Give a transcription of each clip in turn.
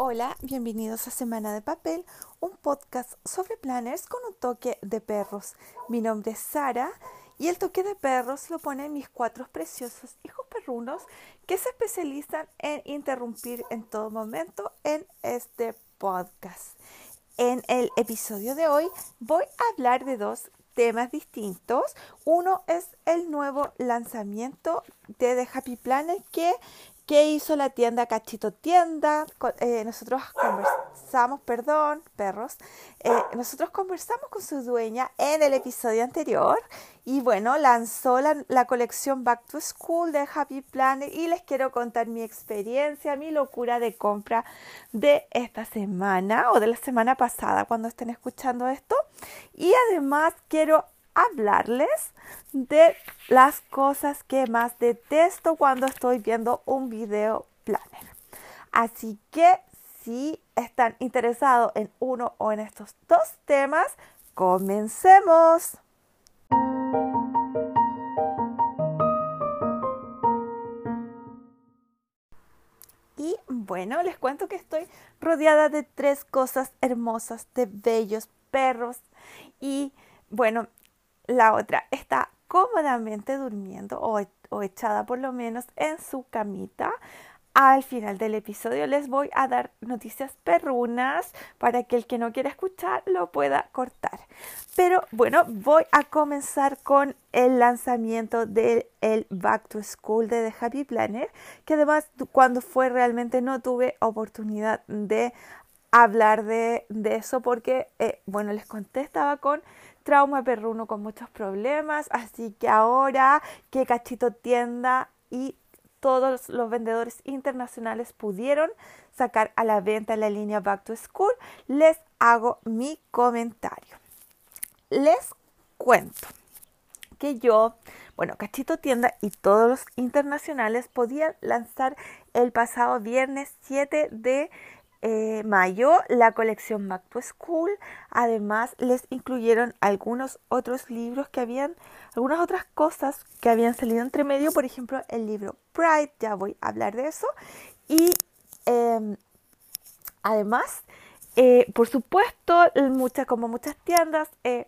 Hola, bienvenidos a Semana de Papel, un podcast sobre planners con un toque de perros. Mi nombre es Sara y el toque de perros lo ponen mis cuatro preciosos hijos perrunos que se especializan en interrumpir en todo momento en este podcast. En el episodio de hoy voy a hablar de dos temas distintos. Uno es el nuevo lanzamiento de The Happy Planner que ¿Qué hizo la tienda Cachito Tienda? Eh, nosotros conversamos, perdón, perros, eh, nosotros conversamos con su dueña en el episodio anterior y bueno, lanzó la, la, colección Back to School de Happy Planet y les quiero contar mi experiencia, mi locura de compra de esta semana o de la semana pasada cuando estén escuchando esto y además quiero hablarles de las cosas que más detesto cuando estoy viendo un video planner. Así que si están interesados en uno o en estos dos temas, comencemos. Y bueno, les cuento que estoy rodeada de tres cosas hermosas, de bellos perros. Y bueno, la otra está cómodamente durmiendo o, o, echada por lo menos en su camita. Al final del episodio les voy a dar noticias perrunas para que el que no quiera escuchar lo pueda cortar. Pero bueno, voy a comenzar con el lanzamiento del el Back to School de The Happy Planner, que además cuando fue realmente no tuve oportunidad de hablar de, de eso porque, eh, bueno, les conté, estaba con trauma perruno con muchos problemas, así que ahora que Cachito Tienda y todos los vendedores internacionales pudieron sacar a la venta la línea Back to School, les hago mi comentario. Les cuento que yo, bueno, Cachito Tienda y todos los internacionales podían lanzar el pasado viernes 7 de eh, mayo la colección Back to School. Además, les incluyeron algunos otros libros que habían, algunas otras cosas que habían salido entre medio. Por ejemplo, el libro Pride, ya voy a hablar de eso. Y em, además, eh, por supuesto, muchas, como muchas tiendas, eh,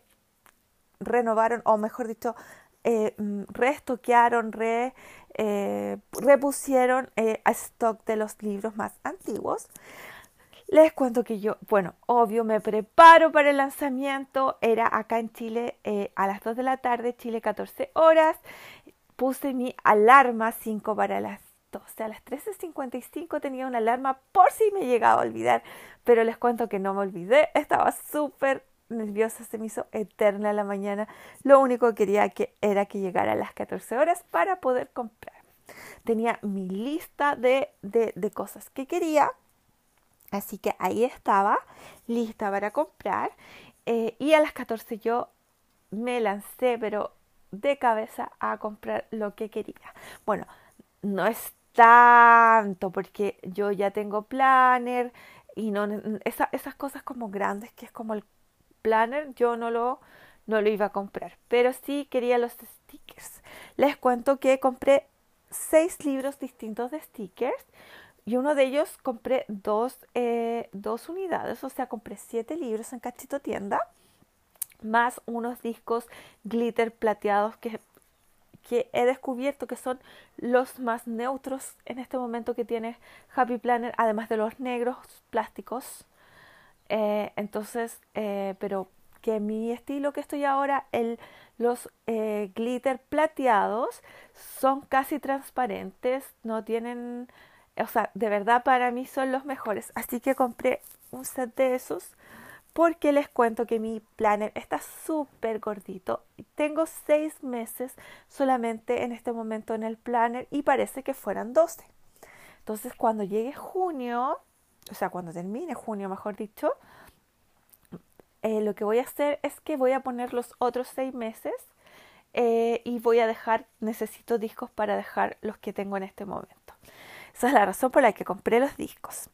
renovaron, o mejor dicho, mm, restoquearon, re, repusieron a stock de los libros más antiguos. Les cuento que yo, bueno, obvio, me preparo para el lanzamiento. Era acá en Chile eh, a las 2 de la tarde, Chile 14 horas. Puse mi alarma 5 para las 12. A las 13.55 tenía una alarma por si me llegaba a olvidar. Pero les cuento que no me olvidé. Estaba súper nerviosa, se me hizo eterna la mañana. Lo único que quería que era que llegara a las 14 horas para poder comprar. Tenía mi lista de, de, de cosas que quería Así que ahí estaba, lista para comprar. Eh, y a las 14 yo me lancé, pero de cabeza a comprar lo que quería. Bueno, no es tanto porque yo ya tengo planner y no esas cosas como grandes que es como el planner yo no lo no lo iba a comprar pero sí quería los stickers les cuento que compré seis libros distintos de stickers y uno de ellos compré dos, eh, dos unidades, o sea, compré siete libros en Cachito Tienda, más unos discos glitter plateados que, que he descubierto que son los más neutros en este momento que tiene Happy Planner, además de los negros plásticos. Eh, entonces, eh, pero que mi estilo que estoy ahora, el, los glitter plateados son casi transparentes, no tienen o sea, de verdad para mí son los mejores. Así que compré un set de esos porque les cuento que mi planner está súper gordito. Tengo seis meses solamente en este momento en el planner y parece que fueran 12. Entonces cuando llegue junio, o sea, cuando termine junio, mejor dicho, eh, lo que voy a hacer es que voy a poner los otros seis meses eh, y voy a dejar, necesito discos para dejar los que tengo en este momento. Esa es la razón por la que compré los discos.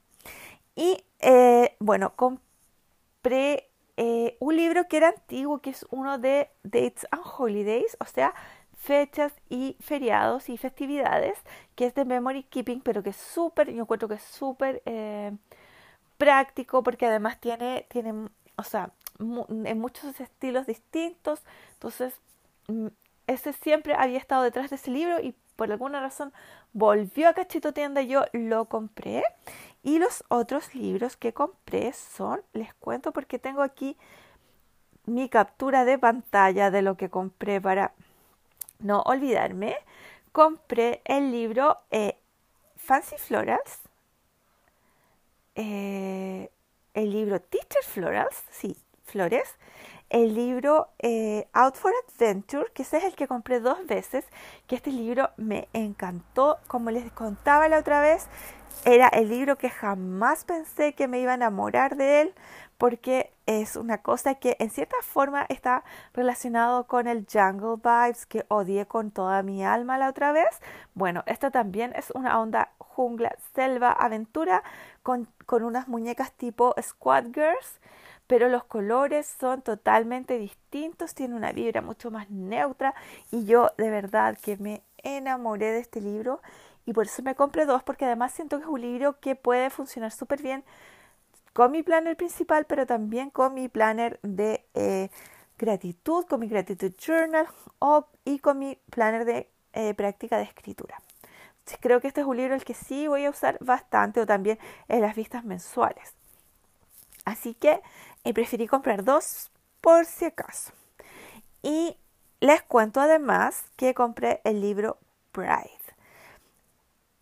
Y eh, bueno, compré eh, un libro que era antiguo, que es uno de Dates and Holidays, o sea, fechas y feriados y festividades, que es de Memory Keeping, pero que es súper, yo encuentro que es súper, eh, práctico porque además tiene, tiene o sea, en muchos estilos distintos. Entonces, mm, ese siempre había estado detrás de ese libro y por alguna razón volvió a Cachito Tienda yo lo compré. Y los otros libros que compré son, les cuento porque tengo aquí mi captura de pantalla de lo que compré para no olvidarme. Compré el libro eh, Fancy Florals, eh, el libro Teacher Florals, sí, flores, el libro eh, Out for Adventure, que ese es el que compré dos veces, que este libro me encantó, como les contaba la otra vez, era el libro que jamás pensé que me iba a enamorar de él, porque es una cosa que en cierta forma está relacionado con el Jungle Vibes que odié con toda mi alma la otra vez. Bueno, esta también es una onda jungla, selva, aventura con, con unas muñecas tipo Squad Girls pero los colores son totalmente distintos, tiene una vibra mucho más neutra y yo de verdad que me enamoré de este libro y por eso me compré dos porque además siento que es un libro que puede funcionar súper bien con mi planner principal pero también con mi planner de eh, gratitud, con mi gratitud journal o, y con mi planner de eh, práctica de escritura. Creo que este es un libro el que sí voy a usar bastante o también en las vistas mensuales. Así que y preferí comprar dos por si acaso. Y les cuento además que compré el libro Pride.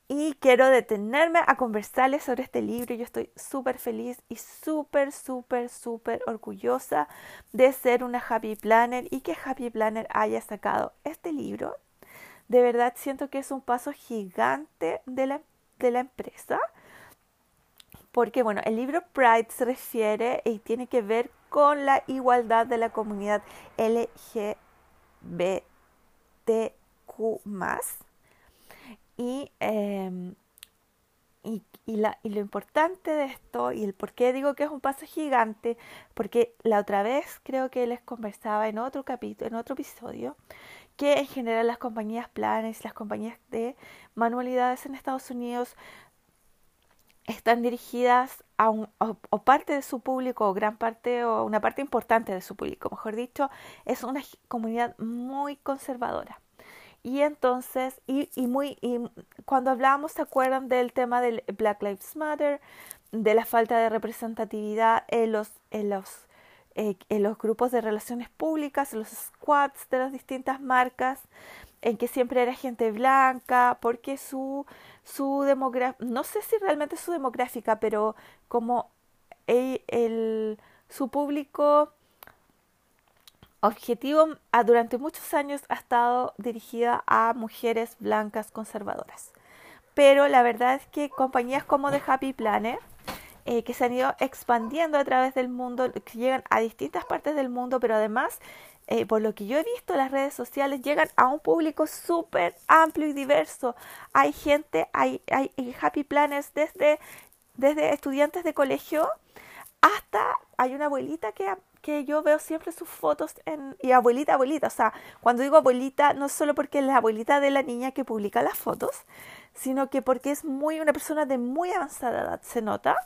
Y quiero detenerme a conversarles sobre este libro. Yo estoy súper feliz y súper, súper, súper orgullosa de ser una Happy Planner y que Happy Planner haya sacado este libro. De verdad siento que es un paso gigante de la, de la empresa porque bueno, el libro Pride se refiere y tiene que ver con la igualdad de la comunidad LGBTQ y, em, y, y, la, y, lo importante de esto y el por qué digo que es un paso gigante, porque la otra vez creo que les conversaba en otro capítulo, en otro episodio, que en general las compañías planes, las compañías de manualidades en Estados Unidos están dirigidas a un, o, parte de su público, o gran parte, o una parte importante de su público, mejor dicho, es una comunidad muy conservadora. Y entonces, y, y muy, cuando hablábamos, ¿se acuerdan del tema del Black Lives Matter, de la falta de representatividad en los, en los, eh, en los grupos de relaciones públicas, en los squads de las distintas marcas, en que siempre era gente blanca, porque su, su demografía, no sé si realmente su demográfica, pero como el, su público objetivo durante muchos años ha estado dirigida a mujeres blancas conservadoras. Pero la verdad es que compañías como The Happy Planner, eh, que se han ido expandiendo a través del mundo, que llegan a distintas partes del mundo, pero además eh, por lo que yo he visto, las redes sociales llegan a un público súper amplio y diverso. Hay gente, hay, hay happy planners desde, desde estudiantes de colegio hasta hay una abuelita que, que yo veo siempre sus fotos en, y abuelita, abuelita. O sea, cuando digo abuelita, no solo porque es la abuelita de la niña que publica las fotos, sino que porque es muy una persona de muy avanzada edad, se nota.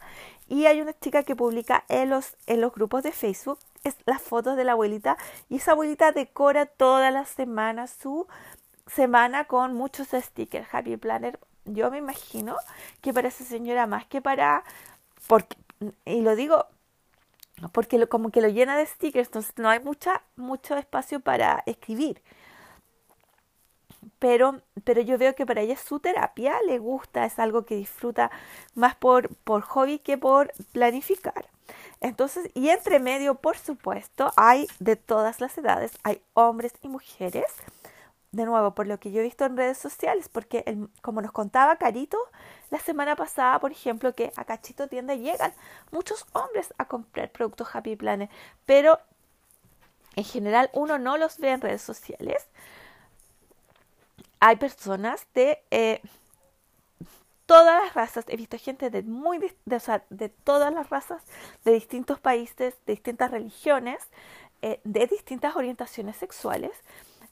Y hay una chica que publica en los, en los grupos de Facebook es las fotos de la abuelita y esa abuelita decora todas las semanas su semana con muchos stickers. Happy Planner, yo me imagino que para esa señora más que para, porque, y lo digo porque como que lo llena de stickers, entonces no hay mucha, mucho espacio para escribir. Pero, pero yo veo que para ella su terapia le gusta, es algo que disfruta más por, por hobby que por planificar. Entonces, y entre medio, por supuesto, hay de todas las edades, hay hombres y mujeres. De nuevo, por lo que yo he visto en redes sociales, porque como nos contaba Carito la semana pasada, por ejemplo, que a Cachito Tienda llegan muchos hombres a comprar productos Happy Planet, pero en general uno no los ve en redes sociales. Hay personas de eh, todas las razas, he visto gente de muy o sea, de todas las razas, de distintos países, de distintas religiones, eh, de distintas orientaciones sexuales.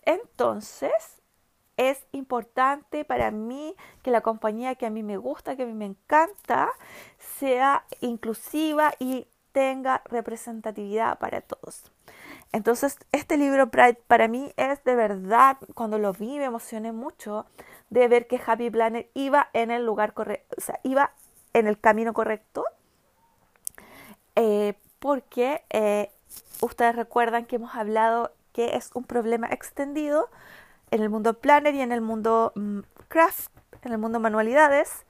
Entonces, es importante para mí que la compañía que a mí me gusta, que a mí me encanta, sea inclusiva y tenga representatividad para todos. Entonces, este libro Pride para mí es de verdad, cuando lo vi me emocioné mucho de ver que Happy Planet iba en el lugar correcto, o sea, iba en el camino correcto, eh, porque eh, ustedes recuerdan que hemos hablado que es un problema extendido en el mundo planner y en el mundo mm, craft, en el mundo manualidades,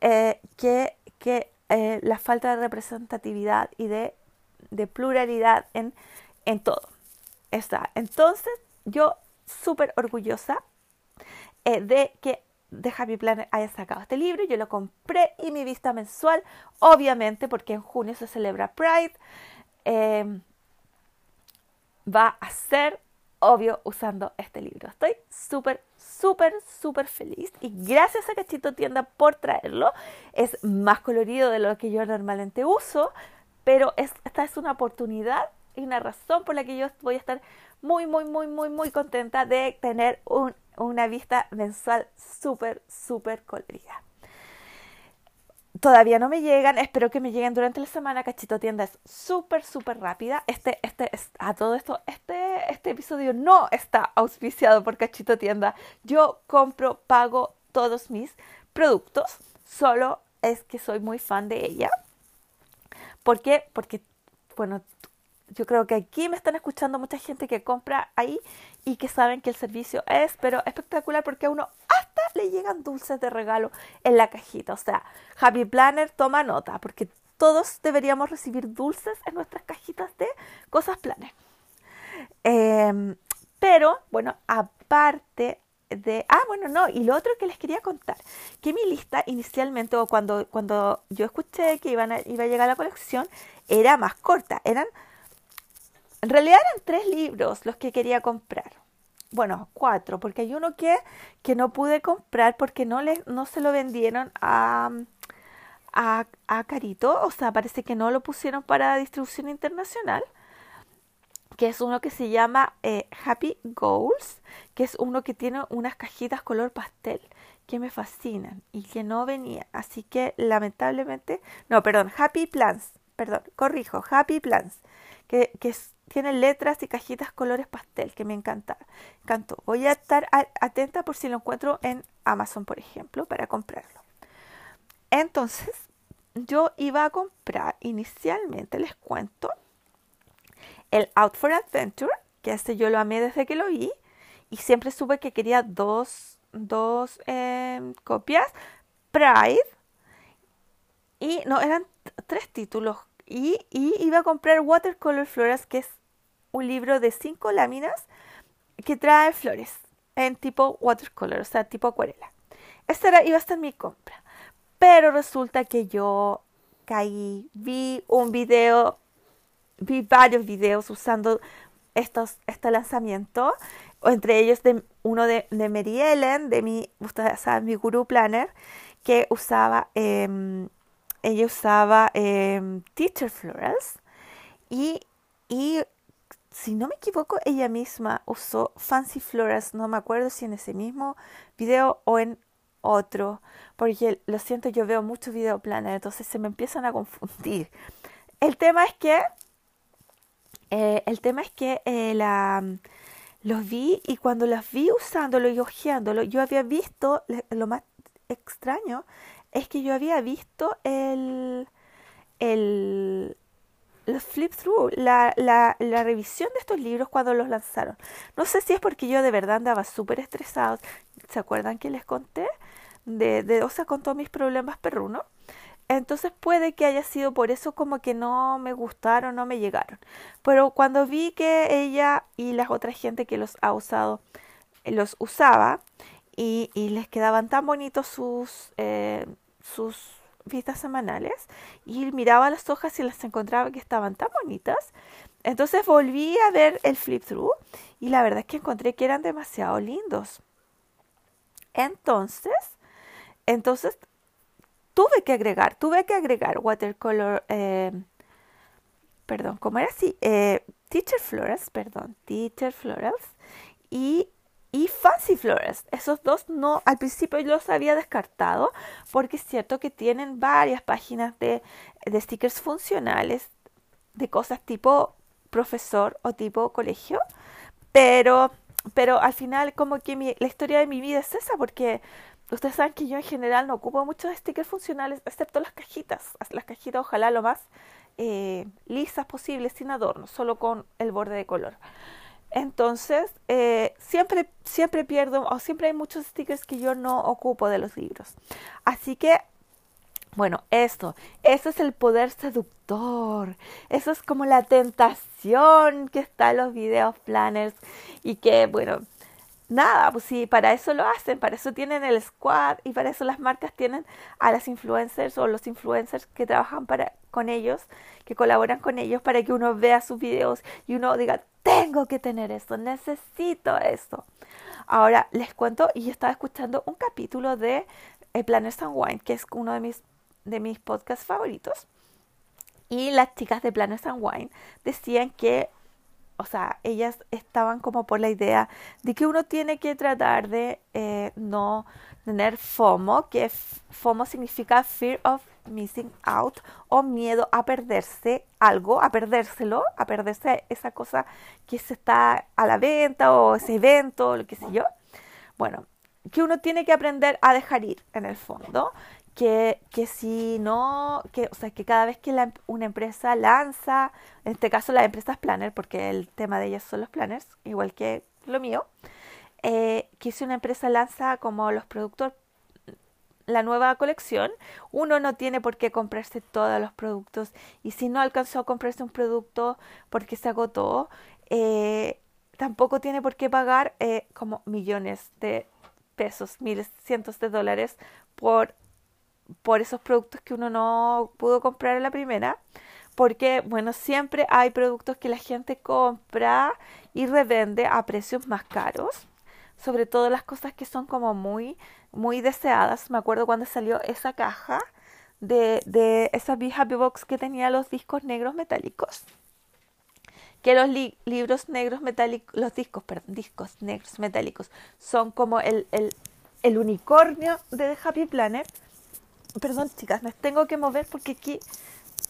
eh, que, que la falta de representatividad y de, de pluralidad en en todo. Está. Entonces, yo súper orgullosa eh, de que de Happy Planner haya sacado este libro. Yo lo compré y mi vista mensual, obviamente, porque en junio se celebra Pride, va a ser obvio usando este libro. Estoy súper, súper, súper feliz y gracias a Cachito Tienda por traerlo. Es más colorido de lo que yo normalmente uso, pero esta es una oportunidad y una razón por la que yo voy a estar muy, muy, muy, muy, muy contenta de tener una vista mensual súper, súper colorida. Todavía no me llegan, espero que me lleguen durante la semana. Cachito Tienda es súper, súper rápida. Este, este, a todo esto, este, este episodio no está auspiciado por Cachito Tienda. Yo compro, pago todos mis productos. Solo es que soy muy fan de ella. ¿Por qué? Porque, bueno, yo creo que aquí me están escuchando mucha gente que compra ahí y que saben que el servicio es, pero espectacular porque uno hasta le llegan dulces de regalo en la cajita. O sea, Happy Planner toma nota porque todos deberíamos recibir dulces en nuestras cajitas de cosas Planner. Em, pero, bueno, aparte de... Ah, bueno, no, y lo otro que les quería contar, que mi lista inicialmente, o cuando, cuando yo escuché que iban iba a llegar la colección, era más corta, eran en realidad eran tres libros los que quería comprar. Bueno, cuatro, porque hay uno que, que no pude comprar porque no, le, no se lo vendieron a, a, a Carito. O sea, parece que no lo pusieron para distribución internacional que es uno que se llama eh, Happy Goals, que es uno que tiene unas cajitas color pastel que me fascinan y que no venía. Así que lamentablemente, no, perdón, Happy Plans, perdón, corrijo, Happy Plans, que, que es, tiene letras y cajitas colores pastel que me encanta, encantó. Voy a estar atenta por si lo encuentro en Amazon, por ejemplo, para comprarlo. Entonces, yo iba a comprar inicialmente, les cuento, el Out for Adventure, que este yo lo amé desde que lo vi, y siempre supe que quería dos, dos em, copias, Pride, y no, eran tres títulos y, iba a comprar Watercolor Flores, que es un libro de cinco láminas que trae flores en tipo watercolor, o sea, tipo acuarela. Esta era, iba a ser mi compra. Pero resulta que yo caí, vi un video, vi varios videos usando estos, este lanzamiento, entre ellos de, uno de, de Mary Ellen, de mi, ustedes mi Guru Planner, que usaba eh, ella usaba em, Teacher Florals y, y, si no me equivoco, ella misma usó Fancy Florals, no me acuerdo si en ese mismo video o en otro, porque lo siento, yo veo muchos video planes, entonces se me empiezan a confundir. El tema es que, eh, el tema es que eh, la, los vi y cuando los vi usándolo y hojeándolo, yo había visto, lo más extraño es que yo había visto el, el, flip through, la, la, la, revisión de estos libros cuando los lanzaron. No sé si es porque yo de verdad andaba súper estresado. ¿Se acuerdan que les conté? De, de, o sea, con todos mis problemas perrunos. Entonces puede que haya sido por eso como que no me gustaron, no me llegaron. Pero cuando vi que ella y las otras gente que los ha usado, los usaba y, les quedaban tan bonitos sus, eh, sus vistas semanales y miraba las hojas y las encontraba que estaban tan bonitas. Entonces volví a ver el flip through y la verdad es que encontré que eran demasiado lindos. Entonces, entonces tuve que agregar, tuve que agregar watercolor, eh, perdón, ¿cómo era así? Eh, teacher Florals, perdón, Teacher Florals y y Fancy Flores. Esos dos no, al principio yo los había descartado porque es cierto que tienen varias páginas de, de stickers funcionales de cosas tipo profesor o tipo colegio, pero, pero al final como que la historia de mi vida es esa porque ustedes saben que yo en general no ocupo muchos stickers funcionales excepto las cajitas, las cajitas ojalá lo más eh, lisas posibles sin adornos, solo con el borde de color. Entonces, eh, siempre, siempre pierdo, o siempre hay muchos stickers que yo no ocupo de los libros. Así que, bueno, esto, eso es el poder seductor. Eso es como la tentación que está en los videos planners y que, bueno, nada, pues sí, para eso lo hacen, para eso tienen el squad y para eso las marcas tienen a las influencers o los influencers que trabajan para, con ellos, que colaboran con ellos para que uno vea sus videos y uno diga, tengo que tener esto, necesito esto. Ahora les cuento, y yo estaba escuchando un capítulo de Planners and Wine, que es uno de mis, de mis podcasts favoritos. Y las chicas de and Wine decían que o sea, ellas estaban como por la idea de que uno tiene que tratar de eh, no tener FOMO, que FOMO significa Fear of Missing Out o miedo a perderse algo, a perdérselo, a perderse esa cosa que se está a la venta o ese evento, lo que sé yo. Bueno, que uno tiene que aprender a dejar ir en el fondo que, que si no, que, o sea, que cada vez que la, una empresa lanza, en este caso las empresas planner, porque el tema de ellas son los planners, igual que lo mío, eh, que si una empresa lanza como los productos la nueva colección, uno no tiene por qué comprarse todos los productos. Y si no alcanzó a comprarse un producto porque se agotó, eh, tampoco tiene por qué pagar eh, como millones de pesos, miles, cientos de dólares por por esos productos que uno no pudo comprar en la primera, porque bueno, siempre hay productos que la gente compra y revende a precios más caros, sobre todo las cosas que son como muy muy deseadas. Me acuerdo cuando salió esa caja de, de esa Be Happy Box que tenía los discos negros metálicos. Que los libros negros metálicos, los discos, perdón, discos negros metálicos son como el, el, el unicornio de Happy Planet Perdón, chicas, me tengo que mover porque aquí.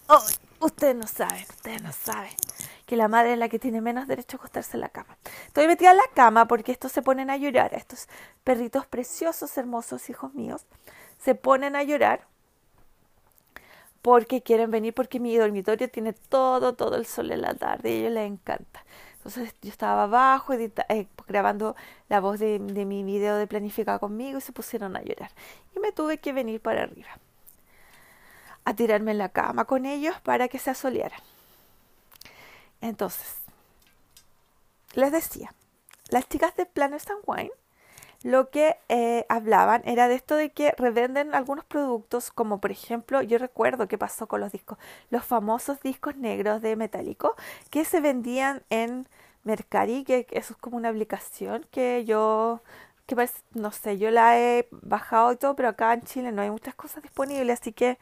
Oh, ustedes no saben, ustedes no saben que la madre es la que tiene menos derecho a acostarse en la cama. Estoy metida en la cama porque estos se ponen a llorar. Estos perritos preciosos, hermosos, hijos míos, se ponen a llorar porque quieren venir, porque mi dormitorio tiene todo, todo el sol en la tarde y ellos les encanta. Entonces yo estaba abajo eh, grabando la voz de, mi video de planificada conmigo y se pusieron a llorar. Y me tuve que venir para arriba, a tirarme en la cama con ellos para que se asolearan. Entonces, les decía, las chicas de Planners and Wine lo que eh, hablaban era de esto de que revenden algunos productos, como por ejemplo, yo recuerdo que pasó con los discos, los famosos discos negros de metálico, que se vendían en Mercari, que eso es como una aplicación que yo, que no sé, yo la he bajado y todo, pero acá en Chile no hay muchas cosas disponibles, así que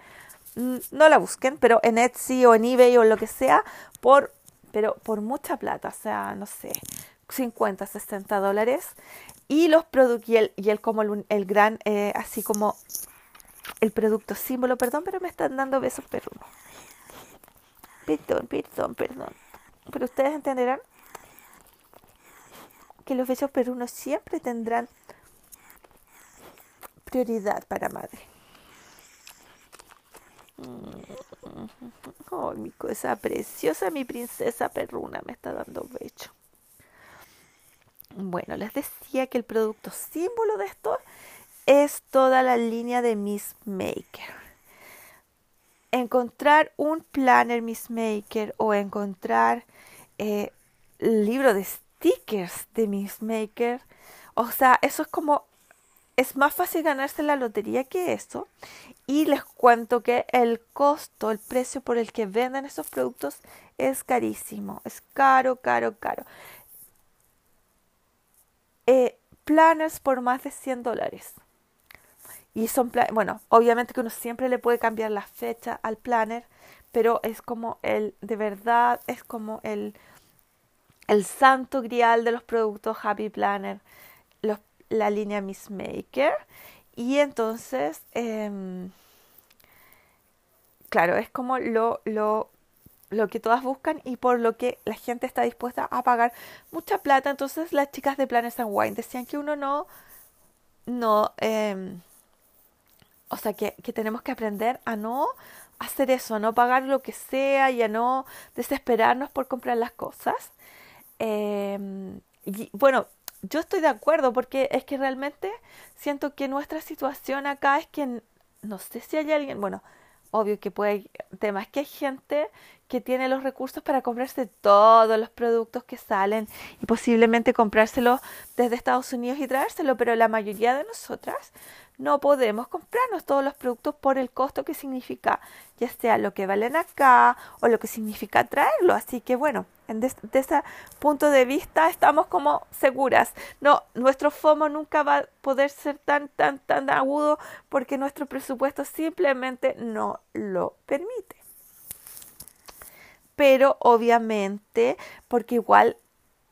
mm, no la busquen, pero en Etsy o en eBay o lo que sea, por, pero por mucha plata, o sea, no sé, 50, 60 dólares. Y los productos, y el, y el como el, gran, eh, así como el producto símbolo, perdón, pero me están dando besos perrunos. Perdón, perdón, perdón. Pero ustedes entenderán que los besos perrunos siempre tendrán prioridad para madre. Oh, mi cosa preciosa, mi princesa perruna me está dando beso. Bueno, les decía que el producto símbolo de esto es toda la línea de Miss Maker. Encontrar un planner Miss Maker o encontrar eh, libro de stickers de Miss Maker, o sea, eso es como es más fácil ganarse la lotería que eso. Y les cuento que el costo, el precio por el que venden esos productos es carísimo. Es caro, caro, caro eh, planners por más de 100 dólares. Y son, bueno, obviamente que uno siempre le puede cambiar la fecha al planner, pero es como el, de verdad, es como el, el santo grial de los productos Happy Planner. la línea Miss Maker y entonces, em, claro, es como lo, lo, lo que todas buscan y por lo que la gente está dispuesta a pagar mucha plata. Entonces las chicas de Planes and Wine decían que uno no, no, eh, o sea, que, que, tenemos que aprender a no hacer eso, a no pagar lo que sea y a no desesperarnos por comprar las cosas. Eh, y bueno, yo estoy de acuerdo porque es que realmente siento que nuestra situación acá es que no sé si hay alguien, bueno, obvio que puede, temas que hay gente que tiene los recursos para comprarse todos los productos que salen y posiblemente comprárselos desde Estados Unidos y traérselo, pero la mayoría de nosotras no podemos comprarnos todos los productos por el costo que significa, ya sea lo que valen acá o lo que significa traerlo. Así que bueno, desde ese punto de vista estamos como seguras. No, nuestro FOMO nunca va a poder ser tan, tan, tan agudo porque nuestro presupuesto simplemente no lo permite. Pero obviamente, porque igual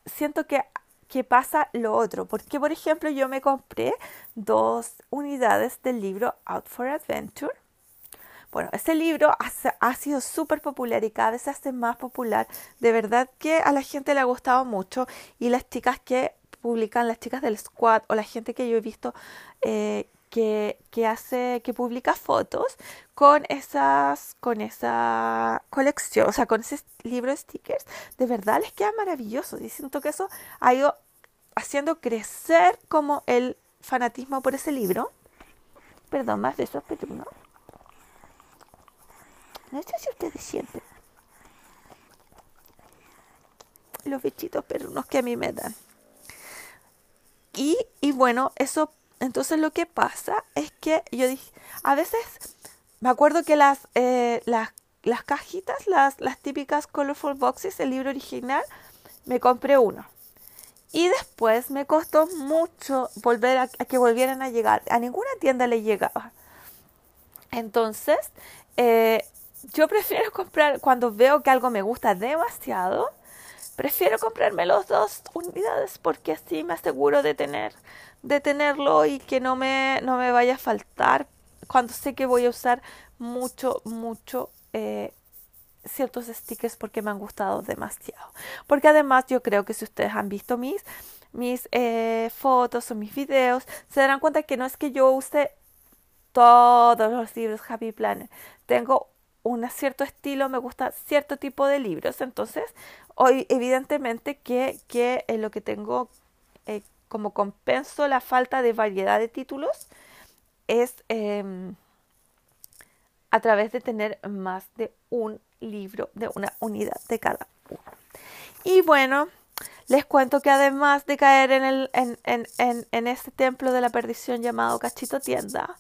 siento que que pasa lo otro. Porque, por ejemplo, yo me compré dos unidades del libro Out for Adventure. Bueno, este libro ha, ha sido súper popular y cada vez se hace más popular. De verdad que a la gente le ha gustado mucho y las chicas que publican, las chicas del squad o la gente que yo he visto eh, que, que, hace, que publica fotos con esas, con esa colección, o sea, con ese libro de stickers, de verdad les queda maravilloso. Y siento que eso ha ido haciendo crecer como el fanatismo por ese libro. Perdón, más de esos no. No sé si ustedes sienten los bichitos perrunos que a mí me dan. Y, y bueno, eso entonces lo que pasa es que yo dije, a veces me acuerdo que las, eh, las, las cajitas, las, las típicas Colorful Boxes, el libro original, me compré uno. Y después me costó mucho volver a, que volvieran a llegar. A ninguna tienda le llegaba. Entonces, eh, yo prefiero comprar cuando veo que algo me gusta demasiado. Prefiero comprarme los dos unidades porque así me aseguro de tener de tenerlo y que no me, no me vaya a faltar cuando sé que voy a usar mucho, mucho eh, ciertos stickers porque me han gustado demasiado. Porque además yo creo que si ustedes han visto mis, mis eh, fotos o mis videos, se darán cuenta que no es que yo use todos los libros Happy Planner. Tengo un cierto estilo, me gusta cierto tipo de libros. Entonces, hoy evidentemente que, que lo que tengo eh, como compenso la falta de variedad de títulos es em, a través de tener más de un libro, de una unidad de cada uno. Y bueno, les cuento que además de caer en, el, en, en, en, este templo de la perdición llamado Cachito Tienda,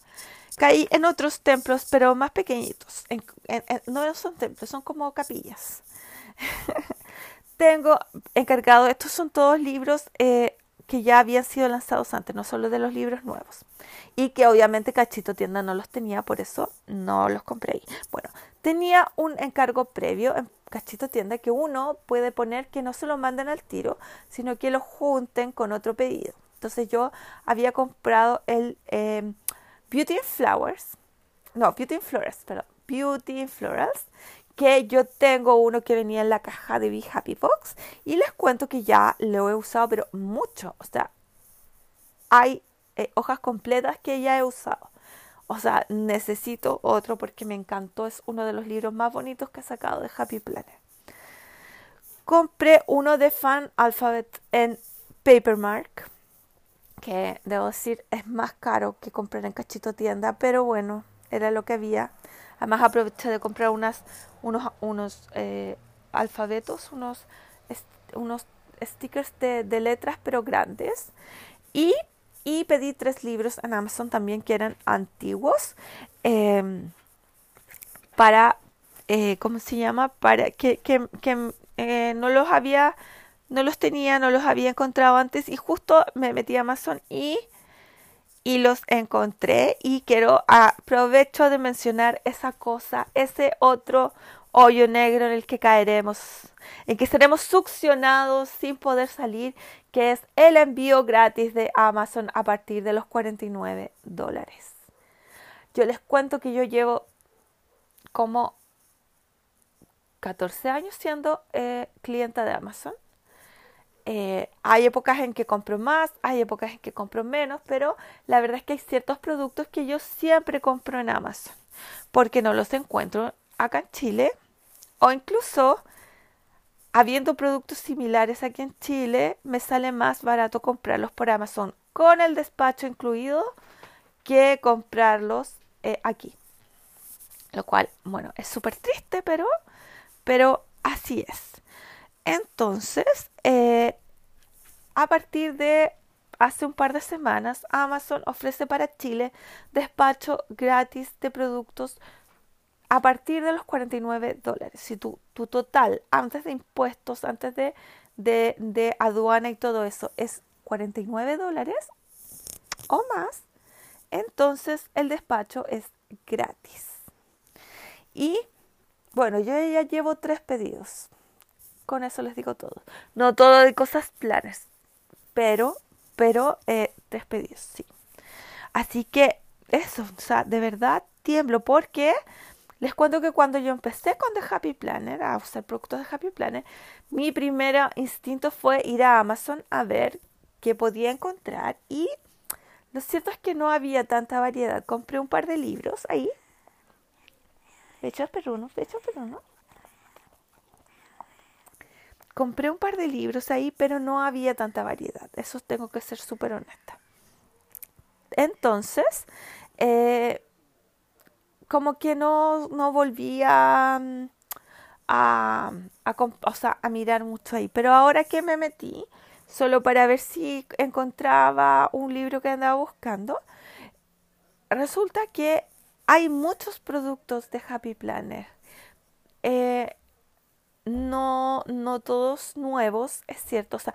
caí en otros templos, pero más pequeñitos. no son templos, son como capillas. Tengo encargado, estos son todos libros eh, que ya habían sido lanzados antes, no solo de los libros nuevos. Y que obviamente Cachito Tienda no los tenía, por eso no los compré ahí. Bueno, tenía un encargo previo en Cachito Tienda que uno puede poner que no se lo manden al tiro, sino que lo junten con otro pedido. Entonces yo había comprado el em, Beauty Flowers, no, Beauty Flowers, perdón, Beauty Florals, que yo tengo uno que venía en la caja de Be Happy Box y les cuento que ya lo he usado pero mucho, o sea, hay eh, hojas completas que ya he usado. O sea, necesito otro porque me encantó, es uno de los libros más bonitos que he sacado de Happy Planet. Compré uno de Fan Alphabet en Papermark, que debo decir es más caro que comprar en Cachito Tienda, pero bueno, era lo que había. Además aproveché de comprar unas, unos, unos eh, alfabetos, unos, unos stickers de, letras pero grandes. Y, y, pedí tres libros en Amazon también que eran antiguos. Eh, para, eh, ¿cómo se llama? Para que, que, que eh, no los había, no los tenía, no los había encontrado antes. Y justo me metí a Amazon y y los encontré y quiero aprovecho de mencionar esa cosa, ese otro hoyo negro en el que caeremos, en que seremos succionados sin poder salir, que es el envío gratis de Amazon a partir de los 49 dólares. Yo les cuento que yo llevo como 14 años siendo eh, clienta de Amazon eh, hay épocas en que compro más, hay épocas en que compro menos, pero la verdad es que hay ciertos productos que yo siempre compro en Amazon porque no los encuentro acá en Chile o incluso habiendo productos similares aquí en Chile me sale más barato comprarlos por Amazon con el despacho incluido que comprarlos eh, aquí. Lo cual, bueno, es súper triste, pero, pero así es. Entonces, a partir de hace un par de semanas, Amazon ofrece para Chile despacho gratis de productos a partir de los 49 dólares. Si tu, tu total, antes de impuestos, antes de, de, de aduana y todo eso, es 49 dólares o más, entonces el despacho es gratis. Y bueno, yo ya llevo tres pedidos con eso les digo todo. No todo de cosas planas, pero, pero eh, despedidos, sí. Así que eso, o sea, de verdad tiemblo porque les cuento que cuando yo empecé con The Happy Planner, a usar productos de Happy Planner, mi primer instinto fue ir a Amazon a ver qué podía encontrar y lo cierto es que no había tanta variedad. Compré un par de libros ahí, hechos perunos, hechos perunos, compré un par de libros ahí, pero no había tanta variedad. Eso tengo que ser súper honesta. Entonces, eh, como que no, no volví a, a, a mirar mucho ahí. Pero ahora que me metí, solo para ver si encontraba un libro que andaba buscando, resulta que hay muchos productos de Happy Planner. Eh, no, no todos nuevos, es cierto, o sea,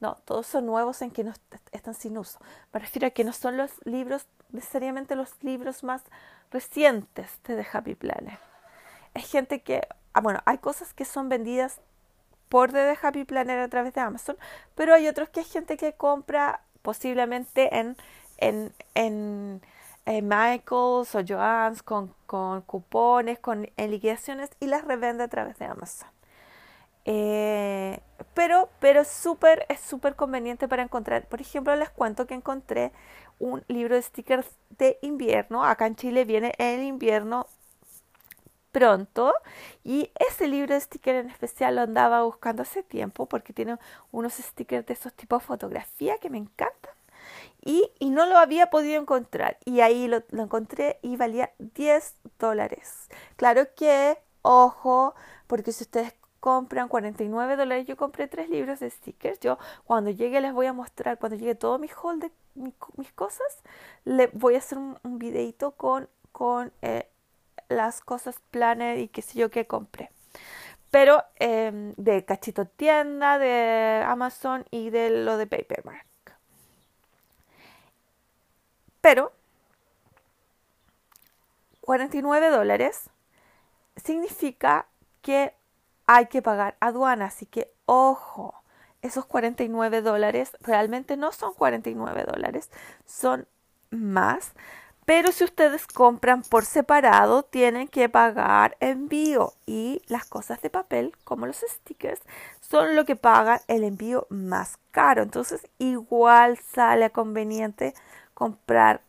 no, todos son nuevos en que no están sin uso. Me refiero a que no son los libros, necesariamente los libros más recientes de The Happy Planner. Hay gente que, ah, bueno, hay cosas que son vendidas por The Happy Planner a través de Amazon, pero hay otros que hay gente que compra posiblemente en, en, en, Michaels o Joann's con, con cupones, con en liquidaciones y las revende a través de Amazon. Eh, pero pero súper, es súper conveniente para encontrar. Por ejemplo, les cuento que encontré un libro de stickers de invierno. Acá en Chile viene el invierno pronto. Y ese libro de stickers en especial lo andaba buscando hace tiempo porque tiene unos stickers de esos tipos de fotografía que me encantan. Y, y, no lo había podido encontrar. Y ahí lo, lo encontré y valía 10 dólares. Claro que, ojo, porque si ustedes compran 49 dólares. Yo compré tres libros de stickers. Yo cuando llegue les voy a mostrar, cuando llegue todo mi haul de mis cosas, le voy a hacer un, videito con, con eh, las cosas planner y qué sé yo que compré. Pero em, de Cachito Tienda, de Amazon y de lo de Papermark. Pero 49 dólares significa que hay que pagar aduana. Así que ojo, esos 49 dólares realmente no son 49 dólares, son más. Pero si ustedes compran por separado, tienen que pagar envío. Y las cosas de papel, como los stickers, son lo que pagan el envío más caro. Entonces, igual sale conveniente comprar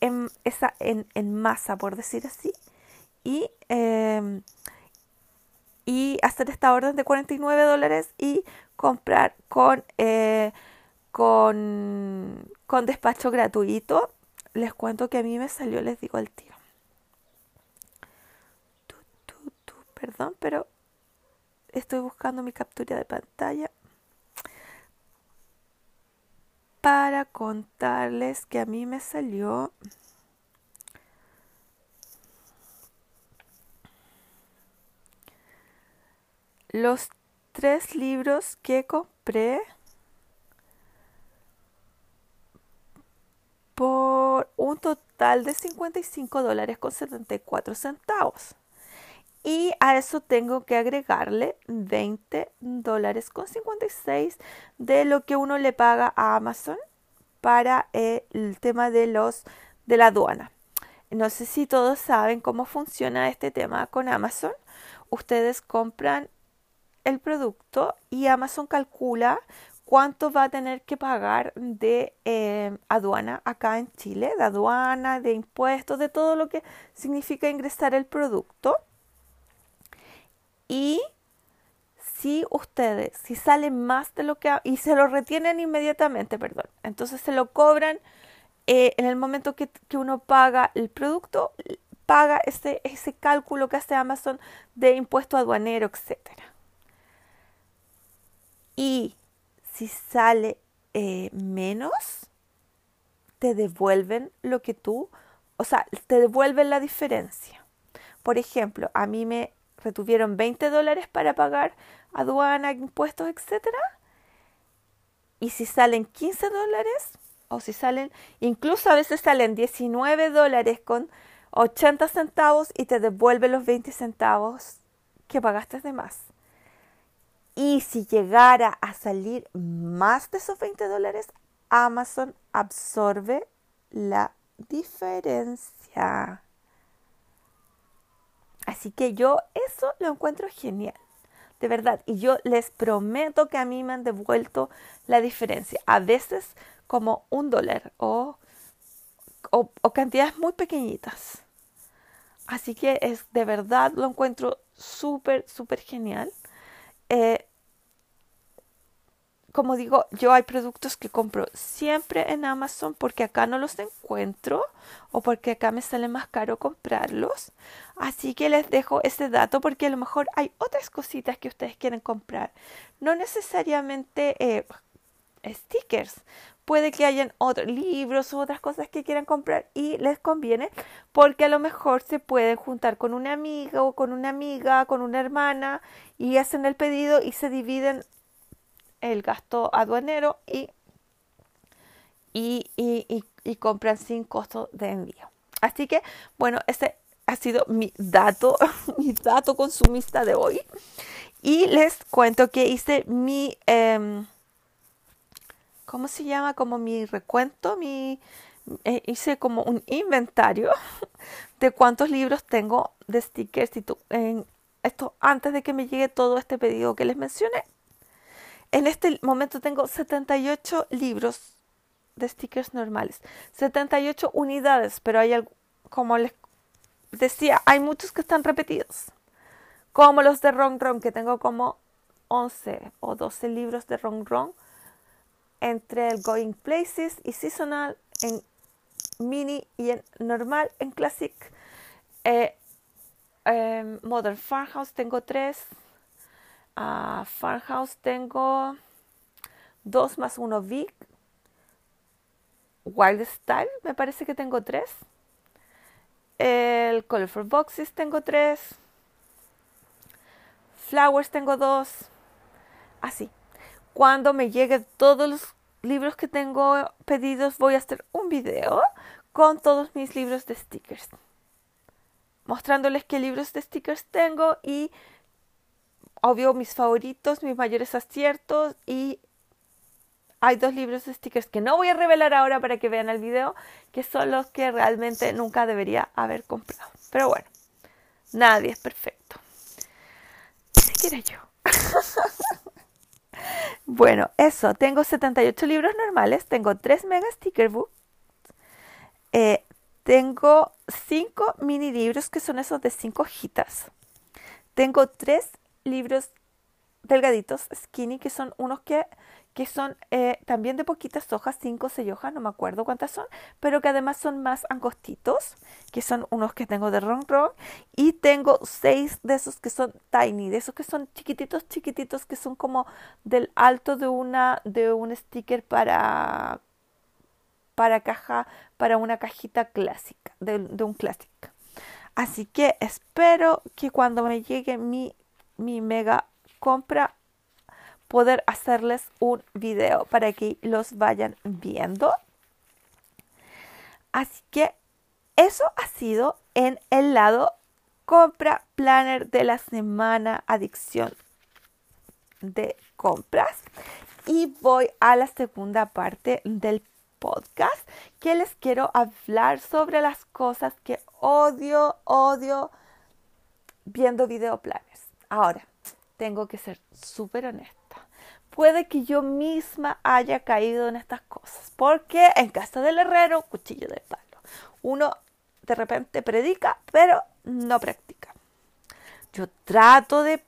en, esa, en, masa, por decir así. Y eh, y hacer esta orden de 49 dólares y comprar con, eh, con, con despacho gratuito. Les cuento que a mí me salió, les digo el tiro. perdón, pero estoy buscando mi captura de pantalla para contarles que a mí me salió los tres libros que compré por total de 55 dólares con 74 centavos. Y a eso tengo que agregarle 20 dólares con 56 de lo que uno le paga a Amazon para el tema de los de la aduana. No sé si todos saben cómo funciona este tema con Amazon. Ustedes compran el producto y Amazon calcula cuánto va a tener que pagar de eh, aduana acá en Chile, de aduana, de impuestos, de todo lo que significa ingresar el producto. Y si ustedes, si salen más de lo que... y se lo retienen inmediatamente, perdón. Entonces se lo cobran eh, en el momento que, que, uno paga el producto, paga ese, ese cálculo que hace Amazon de impuesto aduanero, etc. Y si sale eh, menos, te devuelven lo que tú, o sea, te devuelven la diferencia. Por ejemplo, a mí me retuvieron 20 dólares para pagar aduana, impuestos, etc. Y si salen 15 dólares, o si salen, incluso a veces salen 19 dólares con 80 centavos y te devuelve los 20 centavos que pagaste de más. Y si llegara a salir más de esos 20 dólares, Amazon absorbe la diferencia. Así que yo eso lo encuentro genial, de verdad. Y yo les prometo que a mí me han devuelto la diferencia. A veces como un dólar o, o, cantidades muy pequeñitas. Así que es de verdad lo encuentro súper, súper genial. Eh, como digo, yo hay productos que compro siempre en Amazon porque acá no los encuentro o porque acá me sale más caro comprarlos. Así que les dejo ese dato porque a lo mejor hay otras cositas que ustedes quieren comprar. No necesariamente eh, stickers. Puede que hayan otros libros u otras cosas que quieran comprar y les conviene porque a lo mejor se pueden juntar con una amiga o con una amiga, con una hermana y hacen el pedido y se dividen el gasto aduanero y, y, y, compran sin costo de envío. Así que, bueno, ese ha sido mi dato, mi dato consumista de hoy. Y les cuento que hice mi... Eh, ¿cómo se llama? Como mi recuento, mi, eh, hice como un inventario de cuántos libros tengo de stickers y esto antes de que me llegue todo este pedido que les mencioné. En este momento tengo 78 libros de stickers normales, 78 unidades, pero hay algo, como les decía, hay muchos que están repetidos, como los de Ron Ron, que tengo como 11 o 12 libros de Ron Ron entre el Going Places y Seasonal en mini y en normal en Classic. Eh, em, Modern Farmhouse tengo tres. Farmhouse tengo dos más uno Big. Wild Style me parece que tengo tres. El Colorful Boxes tengo tres. Flowers tengo dos. Así cuando me lleguen todos los libros que tengo pedidos, voy a hacer un video con todos mis libros de stickers. Mostrándoles qué libros de stickers tengo y, obvio, mis favoritos, mis mayores aciertos y hay dos libros de stickers que no voy a revelar ahora para que vean el video, que son los que realmente nunca debería haber comprado. Pero bueno, nadie es perfecto. Ni siquiera yo. Bueno, eso, tengo 78 libros normales, tengo 3 mega sticker books, eh, tengo 5 mini libros que son esos de 5 hojitas, tengo 3 libros delgaditos, skinny, que son unos que que son eh, también de poquitas hojas, 5 o 6 hojas, no me acuerdo cuántas son, pero que además son más angostitos, que son unos que tengo de Ron Ron, y tengo 6 de esos que son tiny, de esos que son chiquititos, chiquititos, que son como del alto de una de un sticker para para caja, para una cajita clásica, de, de un clásico. Así que espero que cuando me llegue mi, mi mega compra poder hacerles un video para que los vayan viendo. Así que eso ha sido en el lado compra planner de la semana, adicción de compras. Y voy a la segunda parte del podcast que les quiero hablar sobre las cosas que odio, odio viendo videoplanes. Ahora, tengo que ser súper honesta. Puede que yo misma haya caído en estas cosas, porque en casa del herrero, cuchillo de palo. Uno de repente predica, pero no practica. Yo trato de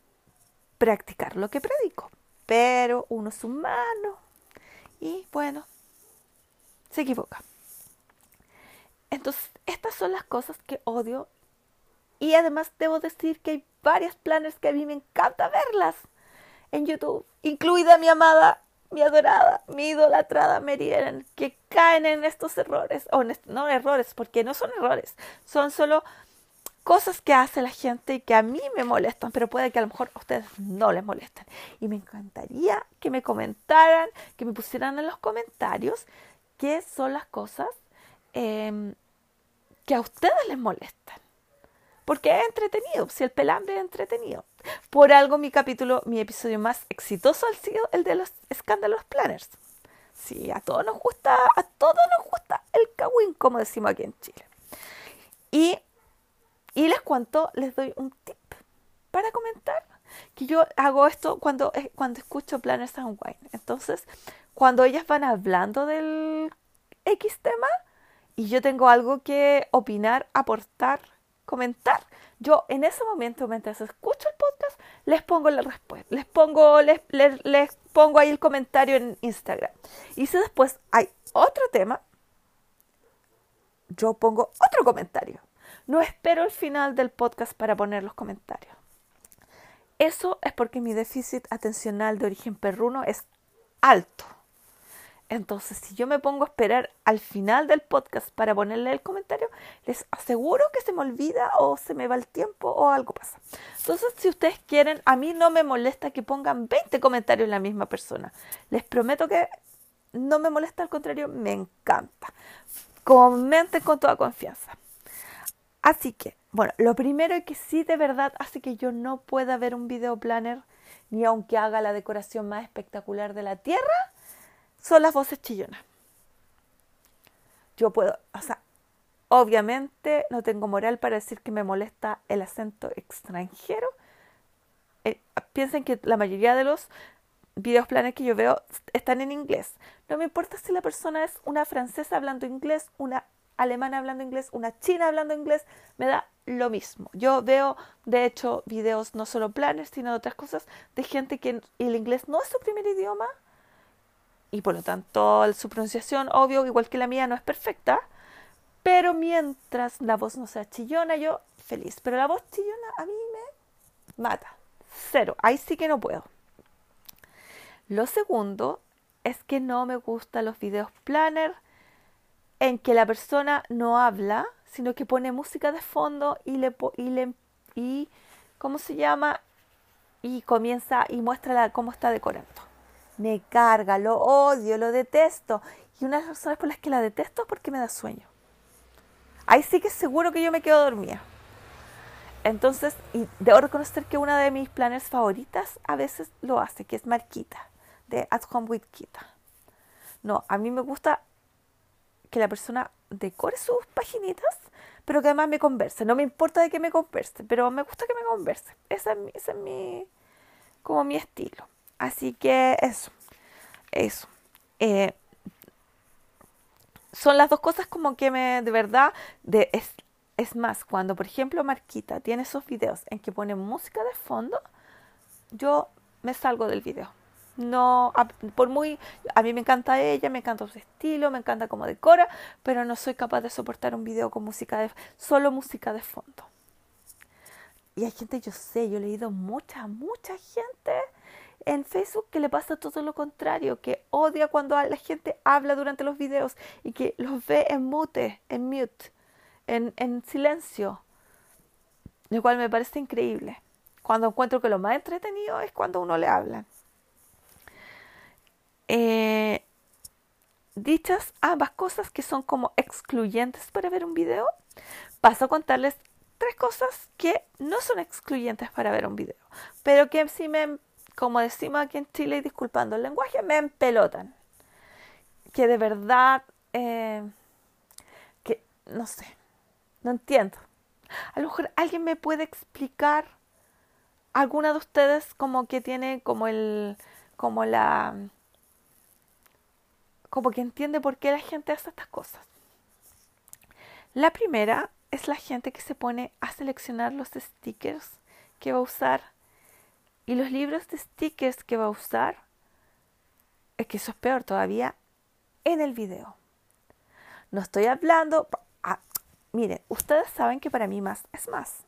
practicar lo que predico, pero uno es humano y bueno, se equivoca. Entonces, estas son las cosas que odio y además debo decir que hay varias planes que a mí me encanta verlas en YouTube, incluida mi amada, mi adorada, mi idolatrada Mary que caen en estos errores, no errores, porque no son errores, son solo cosas que hace la gente y que a mí me molestan, pero puede que a lo mejor a ustedes no les molesten. Y me encantaría que me comentaran, que me pusieran en los comentarios qué son las cosas em, que a ustedes les molestan. Porque es entretenido, si el pelambre es entretenido. Por algo mi capítulo, mi episodio más exitoso ha sido el de los escándalos planners. Sí, a todos nos gusta, a todos nos gusta el cagüín, como decimos aquí en Chile. Y, y les cuento, les doy un tip para comentar que yo hago esto cuando, eh, cuando escucho Planners and Wine. Entonces, cuando ellas van hablando del X tema y yo tengo algo que opinar, aportar, comentar, yo en ese momento, mientras escucho el podcast, les pongo la respuesta, les pongo, les, les, pongo ahí el comentario en Instagram. Y si después hay otro tema, yo pongo otro comentario. No espero el final del podcast para poner los comentarios. Eso es porque mi déficit atencional de origen perruno es alto. Entonces, si yo me pongo a esperar al final del podcast para ponerle el comentario, les aseguro que se me olvida o se me va el tiempo o algo pasa. Entonces, si ustedes quieren, a mí no me molesta que pongan 20 comentarios en la misma persona. Les prometo que no me molesta, al contrario, me encanta. Comenten con toda confianza. Así que, bueno, lo primero es que sí de verdad hace que yo no pueda ver un video planner, ni aunque haga la decoración más espectacular de la Tierra, son las voces chillonas. Yo puedo, o sea, obviamente no tengo moral para decir que me molesta el acento extranjero. Eh, piensen que la mayoría de los videos planes que yo veo están en inglés. No me importa si la persona es una francesa hablando inglés, una alemana hablando inglés, una china hablando inglés, me da lo mismo. Yo veo, de hecho, videos no solo planes, sino de otras cosas, de gente que el inglés no es su primer idioma y por lo tanto su pronunciación, obvio, igual que la mía, no es perfecta, pero mientras la voz no sea chillona, yo feliz. Pero la voz chillona a mí me mata. Cero. Ahí sí que no puedo. Lo segundo es que no me gustan los videos planner en que la persona no habla, sino que pone música de fondo y le, y le y ¿cómo se llama? y comienza y muestra cómo está decorando me carga, lo odio, lo detesto. Y una de las razones por las que la detesto es porque me da sueño. Ahí sí que es seguro que yo me quedo dormida. Entonces, y debo reconocer que una de mis planes favoritas a veces lo hace, que es Marquita, de At Home with Kita. No, a mí me gusta que la persona decore sus paginitas, pero que además me converse. No me importa de que me converse, pero me gusta que me converse. Ese es ese es mi como mi estilo. Así que eso, eso. Eh, son las dos cosas como que me, de verdad, es, es más, cuando por ejemplo Marquita tiene esos videos en que pone música de fondo, yo me salgo del video. No, por muy, a mí me encanta ella, me encanta su estilo, me encanta cómo decora, pero no soy capaz de soportar un video con música de, solo música de fondo. Y hay gente, yo sé, yo he leído mucha, mucha gente en Facebook que le pasa todo lo contrario, que odia cuando la gente habla durante los videos y que los ve en mute, en mute, en, en silencio, lo cual me parece increíble. Cuando encuentro que lo más entretenido es cuando uno le habla. Eh, dichas ambas cosas que son como excluyentes para ver un video, paso a contarles tres cosas que no son excluyentes para ver un video, pero que si me, como decimos aquí en Chile, disculpando el lenguaje, me empelotan. Que de verdad, eh, que no sé, no entiendo. A lo mejor alguien me puede explicar, alguna de ustedes como que tiene como el, como la, como que entiende por qué la gente hace estas cosas. La primera es la gente que se pone a seleccionar los stickers que va a usar y los libros de stickers que va a usar. Es que eso es peor todavía en el video. No estoy hablando. Ah, miren, ustedes saben que para mí más es más.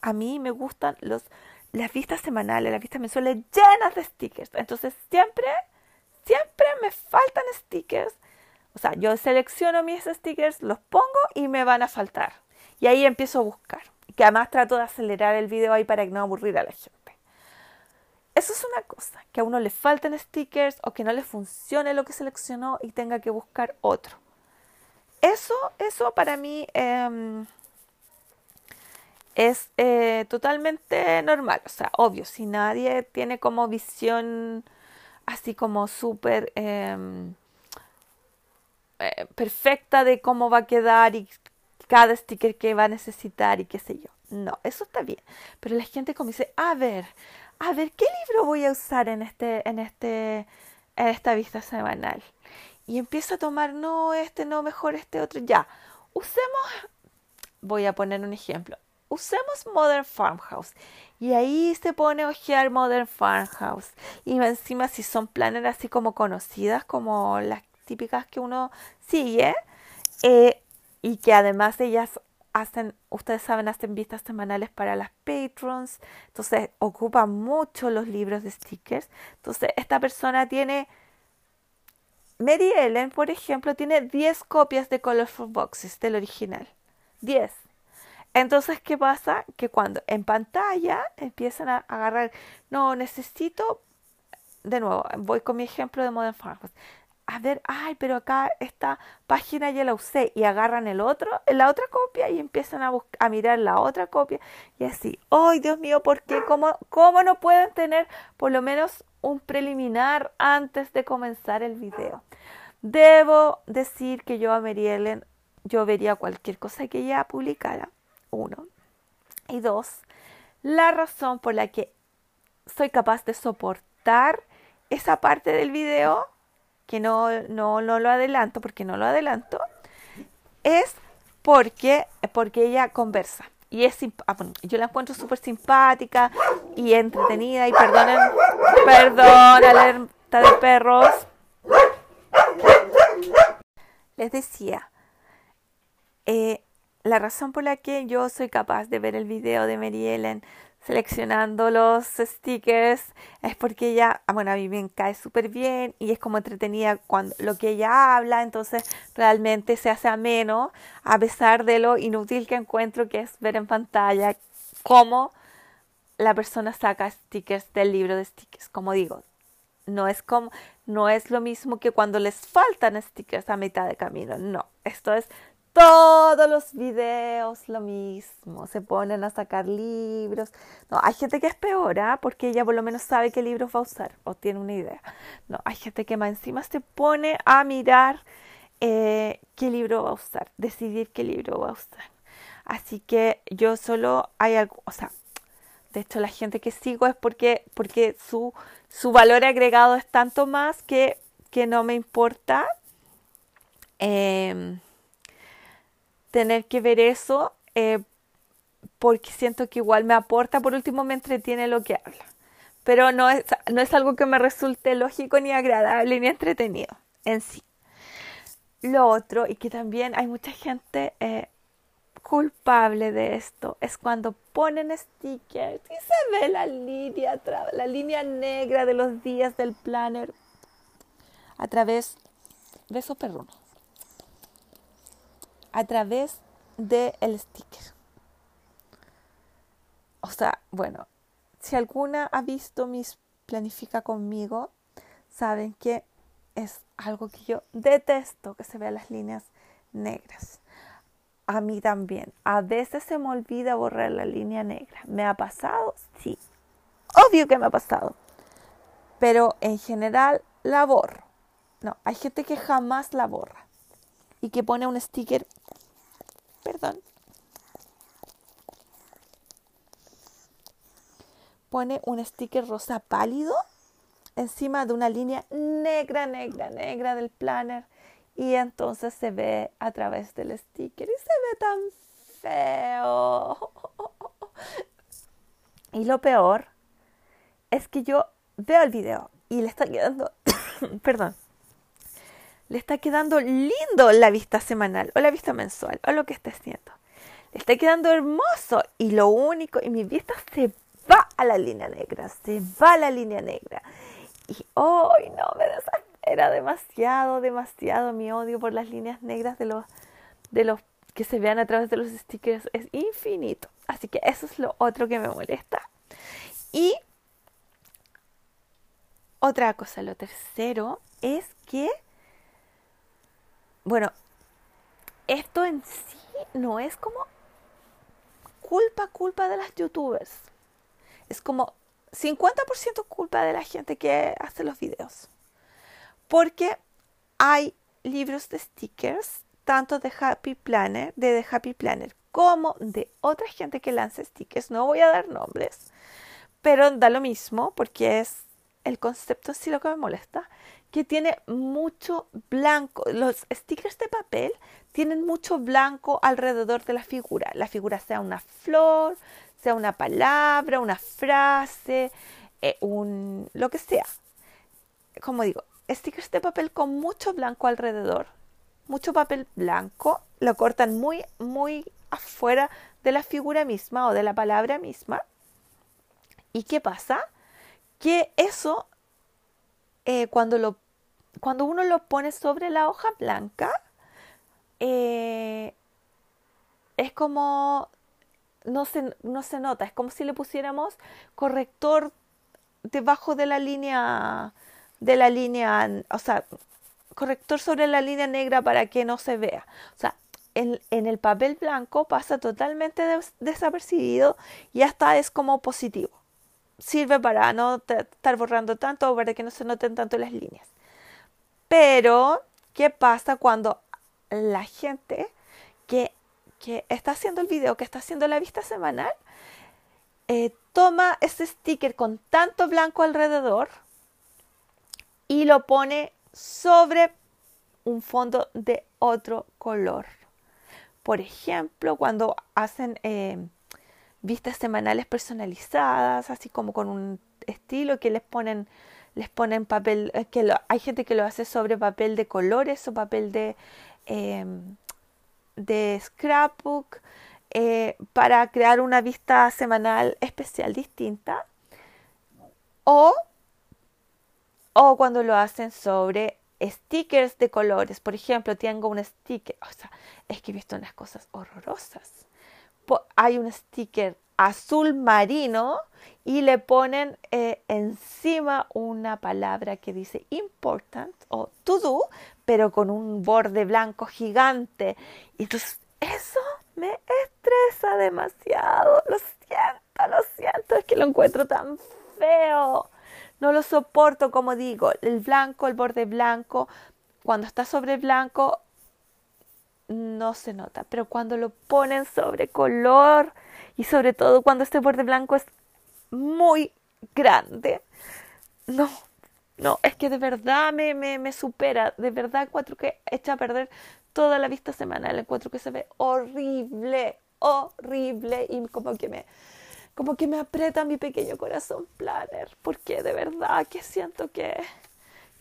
A mí me gustan los, las vistas semanales, las vistas mensuales llenas de stickers. Entonces siempre siempre me faltan stickers. O sea, yo selecciono mis stickers, los pongo y me van a faltar. Y ahí empiezo a buscar. Que además trato de acelerar el video ahí para que no aburrir a la gente. Eso es una cosa, que a uno le falten stickers o que no le funcione lo que seleccionó y tenga que buscar otro. Eso, eso para mí em, es eh, totalmente normal. O sea, obvio, si nadie tiene como visión así como súper em, eh, perfecta de cómo va a quedar y cada sticker que va a necesitar y qué sé yo. No, eso está bien. Pero la gente como dice, a ver, a ver, ¿qué libro voy a usar en este, en este, en esta vista semanal? Y empieza a tomar, no, este, no, mejor este otro. Ya, usemos, voy a poner un ejemplo usemos Modern Farmhouse. Y ahí se pone a ojear Modern Farmhouse. Y encima si son planners así como conocidas, como las típicas que uno sigue, eh, y que además ellas hacen, ustedes saben, hacen vistas semanales para las patrons, entonces ocupan mucho los libros de stickers. Entonces esta persona tiene, Mary Ellen, por ejemplo, tiene 10 copias de Colorful Boxes del original. 10. Entonces, ¿qué pasa? Que cuando en pantalla empiezan a agarrar, no, necesito, de nuevo, voy con mi ejemplo de Modern Farmers. A ver, ay, pero acá esta página ya la usé y agarran el otro, la otra copia y empiezan a, a mirar la otra copia y así. ¡Ay, Dios mío! ¿Por qué? ¿Cómo, ¿Cómo no pueden tener por lo menos un preliminar antes de comenzar el video? Debo decir que yo a Mary Ellen, yo vería cualquier cosa que ella publicara uno. Y dos, la razón por la que soy capaz de soportar esa parte del video, que no, no, no lo adelanto, porque no lo adelanto, es porque, porque ella conversa. Y es ah, yo la encuentro súper simpática y entretenida. Y perdonen, perdón, alerta de perros. Les decía, eh, la razón por la que yo soy capaz de ver el video de Mary Ellen seleccionando los stickers es porque ella, ah, bueno, a mí me cae súper bien y es como entretenida cuando lo que ella habla, entonces realmente se hace ameno a pesar de lo inútil que encuentro que es ver en pantalla cómo la persona saca stickers del libro de stickers. Como digo, no es como no es lo mismo que cuando les faltan stickers a mitad de camino, no, esto es todos los videos lo mismo, se ponen a sacar libros. No, hay gente que es peor, ¿ah? porque ella por lo menos sabe qué libros va a usar o tiene una idea. No, hay gente que más encima se pone a mirar eh, qué libro va a usar, decidir qué libro va a usar. Así que yo solo hay algo, o sea, de hecho la gente que sigo es porque, porque su, su valor agregado es tanto más que, que no me importa. Eh, tener que ver eso eh, porque siento que igual me aporta, por último me entretiene lo que habla. Pero no es, no es algo que me resulte lógico ni agradable ni entretenido en sí. Lo otro, y que también hay mucha gente eh, culpable de esto, es cuando ponen stickers y se ve la línea, la línea negra de los días del planner a través de esos perrunos a través del el sticker. O sea, bueno, si alguna ha visto mis planifica conmigo, saben que es algo que yo detesto que se vean las líneas negras. A mí también. A veces se me olvida borrar la línea negra. ¿Me ha pasado? Sí. Obvio que me ha pasado. Pero en general la borro. No, hay gente que jamás la borra. Y que pone un sticker. Perdón. Pone un sticker rosa pálido encima de una línea negra, negra, negra del planner y entonces se ve a través del sticker y se ve tan feo. Y lo peor es que yo veo el video y le está quedando, perdón, le está quedando lindo la vista semanal o la vista mensual o lo que esté haciendo. Le está quedando hermoso y lo único, y mi vista se va a la línea negra, se va a la línea negra. Y hoy no, me desespera demasiado, demasiado mi odio por las líneas negras de los, de los que se vean a través de los stickers es infinito. Así que eso es lo otro que me molesta. Y otra cosa, lo tercero es que, bueno, esto en sí no es como culpa, culpa de las youtubers. Es como 50% culpa de la gente que hace los videos. Porque hay libros de stickers, tanto de Happy Planner, de The Happy Planner, como de otra gente que lanza stickers. No voy a dar nombres, pero da lo mismo porque es el concepto sí lo que me molesta, que tiene mucho blanco. Los stickers de papel tienen mucho blanco alrededor de la figura. La figura sea una flor, sea una palabra, una frase, eh, un, lo que sea. Como digo, stickers de papel con mucho blanco alrededor, mucho papel blanco, lo cortan muy, muy afuera de la figura misma o de la palabra misma. ¿Y qué pasa? Que eso, eh, cuando, lo, cuando uno lo pone sobre la hoja blanca, eh, es como no se, no se nota, es como si le pusiéramos corrector debajo de la línea, de la línea, o sea, corrector sobre la línea negra para que no se vea. O sea, en, en el papel blanco pasa totalmente desapercibido y hasta es como positivo. Sirve para no estar borrando tanto o para que no se noten tanto las líneas. Pero, ¿qué pasa cuando la gente que que está haciendo el video, que está haciendo la vista semanal, eh, toma ese sticker con tanto blanco alrededor y lo pone sobre un fondo de otro color. Por ejemplo, cuando hacen eh, vistas semanales personalizadas, así como con un estilo que les ponen, les ponen papel, que hay gente que lo hace sobre papel de colores o papel de de scrapbook eh, para crear una vista semanal especial distinta o, o cuando lo hacen sobre stickers de colores. Por ejemplo, tengo un sticker, o sea, es que he visto unas cosas horrorosas. hay un sticker azul marino y le ponen eh, encima una palabra que dice important o to do, pero con un borde blanco gigante. Y entonces eso me estresa demasiado. Lo siento, lo siento, es que lo encuentro tan feo. No lo soporto, como digo, el blanco, el borde blanco, cuando está sobre blanco no se nota, pero cuando lo ponen sobre color y sobre todo cuando este borde blanco es muy grande, no, no, es que de verdad me, me, me supera, de verdad encuentro que echa a perder toda la vista semanal, encuentro que se ve horrible, horrible y como que me como que me aprieta mi pequeño corazón planner, porque de verdad que siento que,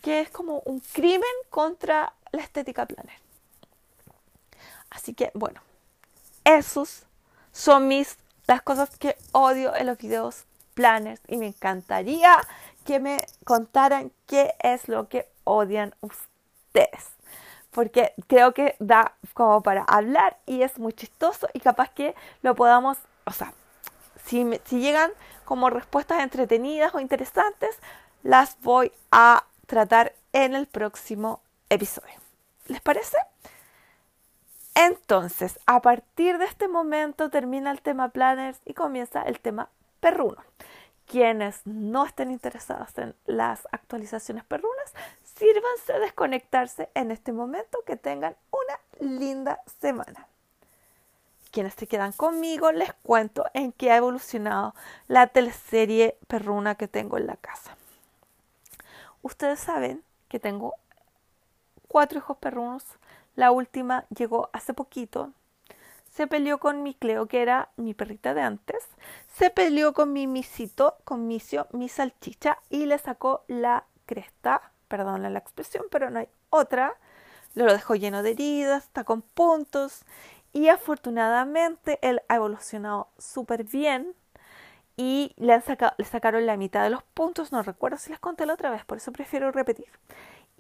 que es como un crimen contra la estética planner. Así que bueno, esos son mis las cosas que odio en los videos planners y me encantaría que me contaran qué es lo que odian ustedes. Porque creo que da como para hablar y es muy chistoso y capaz que lo podamos, o sea, si, si llegan como respuestas entretenidas o interesantes, las voy a tratar en el próximo episodio. ¿Les parece? Entonces, a partir de este momento termina el tema planners y comienza el tema perruno. Quienes no estén interesados en las actualizaciones perrunas, sírvanse desconectarse en este momento, que tengan una linda semana. Quienes se quedan conmigo, les cuento en qué ha evolucionado la teleserie perruna que tengo en la casa. Ustedes saben que tengo cuatro hijos perrunos. La última llegó hace poquito. Se peleó con mi Cleo, que era mi perrita de antes. Se peleó con mi misito, con Misio, mi salchicha, y le sacó la cresta. Perdón la expresión, pero no hay otra. Lo dejó lleno de heridas, está con puntos. Y afortunadamente él ha evolucionado súper bien y le, le sacaron la mitad de los puntos. No recuerdo si les conté la otra vez, por eso prefiero repetir.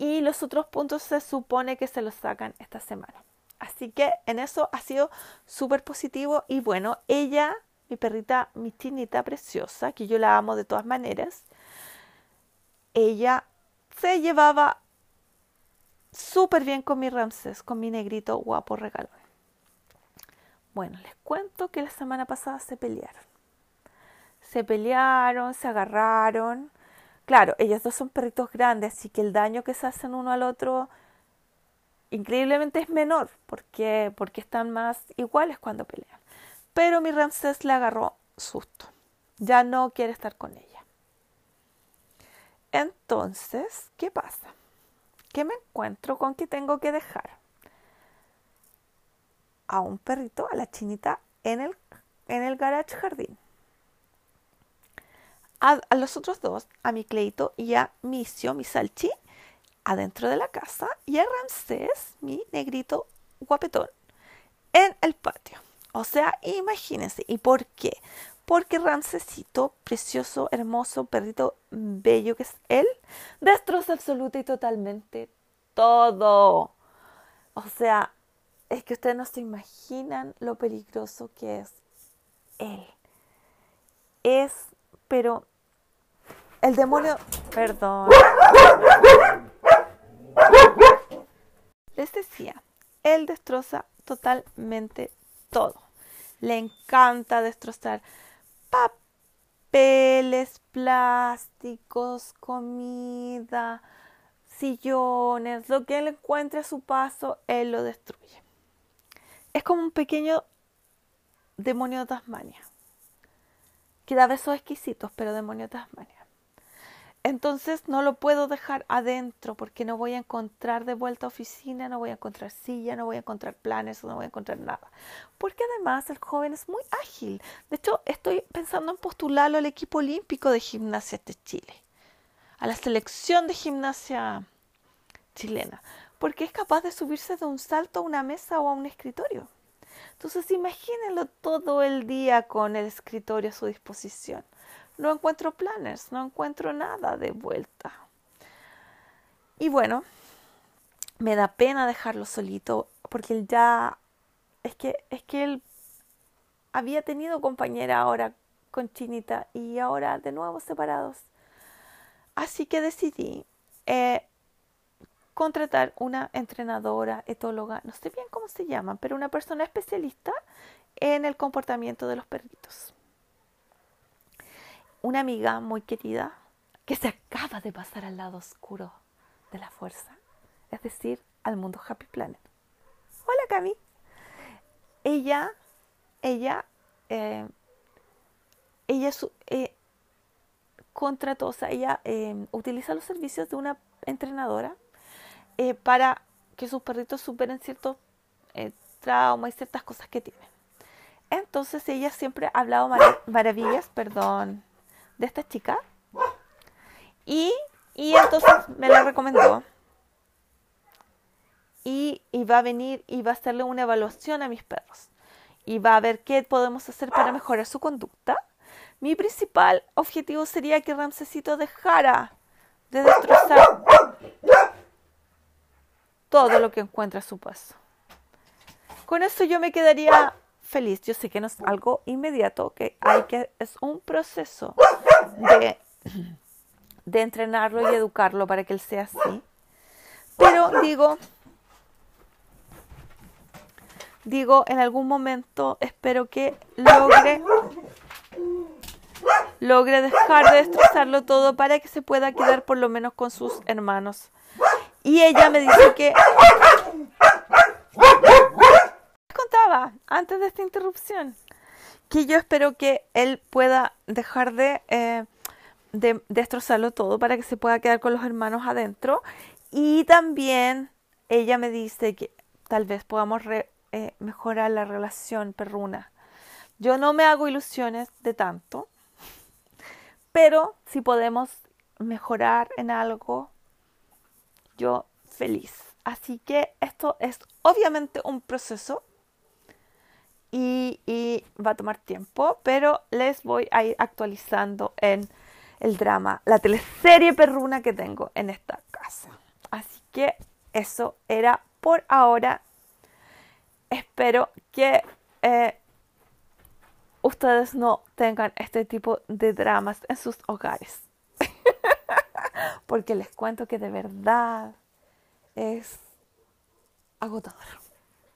Y los otros puntos se supone que se los sacan esta semana. Así que en eso ha sido súper positivo. Y bueno, ella, mi perrita, mi chinita preciosa, que yo la amo de todas maneras, ella se llevaba súper bien con mi Ramses, con mi negrito guapo regalón. Bueno, les cuento que la semana pasada se pelearon. Se pelearon, se agarraron. Claro, ellos dos son perritos grandes, así que el daño que se hacen uno al otro increíblemente es menor, porque, porque están más iguales cuando pelean. Pero mi Ramsés le agarró susto. Ya no quiere estar con ella. Entonces, ¿qué pasa? ¿Qué me encuentro con que tengo que dejar? a un perrito, a la chinita, en el, en el garage jardín. A, los otros dos, a mi Cleito y a Misio, mi salchi, adentro de la casa. Y a Ramsés, mi negrito guapetón, en el patio. O sea, imagínense. ¿Y por qué? Porque Ramsesito, precioso, hermoso, perrito bello que es él, destroza absoluta y totalmente todo. O sea, es que ustedes no se imaginan lo peligroso que es él. Es, pero el demonio, perdón. Les decía, él destroza totalmente todo. Le encanta destrozar papeles, plásticos, comida, sillones, lo que él encuentre a su paso, él lo destruye es como un pequeño demonio de Tasmania, que da besos exquisitos, pero demonio de Tasmania. Entonces no lo puedo dejar adentro porque no voy a encontrar de vuelta oficina, no voy a encontrar silla, no voy a encontrar planes, no voy a encontrar nada. Porque además el joven es muy ágil. De hecho, estoy pensando en postularlo al equipo olímpico de gimnasia de Chile, a la selección de gimnasia chilena porque es capaz de subirse de un salto a una mesa o a un escritorio. Entonces imagínenlo todo el día con el escritorio a su disposición. No encuentro planes, no encuentro nada de vuelta. Y bueno, me da pena dejarlo solito porque él ya es que es que él había tenido compañera ahora con Chinita y ahora de nuevo separados. Así que decidí eh, contratar una entrenadora, etóloga, no sé bien cómo se llaman, pero una persona especialista en el comportamiento de los perritos. Una amiga muy querida que se acaba de pasar al lado oscuro de la fuerza, es decir, al mundo Happy Planet. Hola Cami. Ella, ella, eh, ella eh, contrató, o sea, ella eh, utiliza los servicios de una entrenadora eh, para que sus perritos superen ciertos eh, traumas y ciertas cosas que tienen. Entonces ella siempre ha hablado maravillas, perdón, de esta chica. Y, y entonces me la recomendó. Y, y, va a venir y va a hacerle una evaluación a mis perros. Y va a ver qué podemos hacer para mejorar su conducta. Mi principal objetivo sería que Ramsesito dejara de destrozar todo lo que encuentra a su paso. Con eso yo me quedaría feliz. Yo sé que no es algo inmediato, que hay que es un proceso de, de entrenarlo y educarlo para que él sea así. Pero digo, digo, en algún momento espero que logre logre dejar de destrozarlo todo para que se pueda quedar por lo menos con sus hermanos. Y ella me dice que antes de esta interrupción que yo espero que él pueda dejar de, eh, de destrozarlo todo para que se pueda quedar con los hermanos adentro. Y también ella me dice que tal vez podamos eh, mejorar la relación perruna. Yo no me hago ilusiones de tanto, pero si podemos mejorar en algo, yo feliz. Así que esto es obviamente un proceso y, va a tomar tiempo, pero les voy a ir actualizando en el drama, la teleserie perruna que tengo en esta casa. Así que eso era por ahora. Espero que eh, ustedes no tengan este tipo de dramas en sus hogares. Porque les cuento que de verdad es agotador.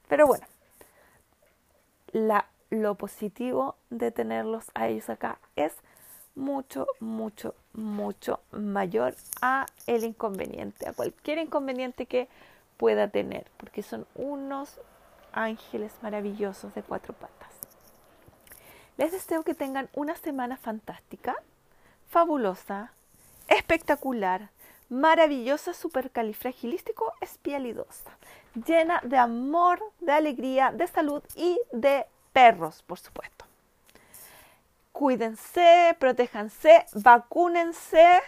Pero bueno, lo positivo de tenerlos a ellos acá es mucho, mucho, mucho mayor a el inconveniente, a cualquier inconveniente que pueda tener, porque son unos ángeles maravillosos de cuatro patas. Les deseo que tengan una semana fantástica, fabulosa, espectacular, maravillosa, supercalifragilístico, espialidosa, llena de amor, de alegría, de salud y de perros, por supuesto. Cuídense, protéjanse, vacúnense,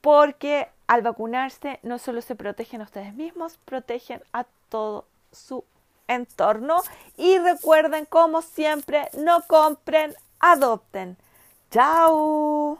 porque al vacunarse no solo se protegen a ustedes mismos, protegen a todo su entorno. Y recuerden, como siempre, no compren, adopten. ¡Chao!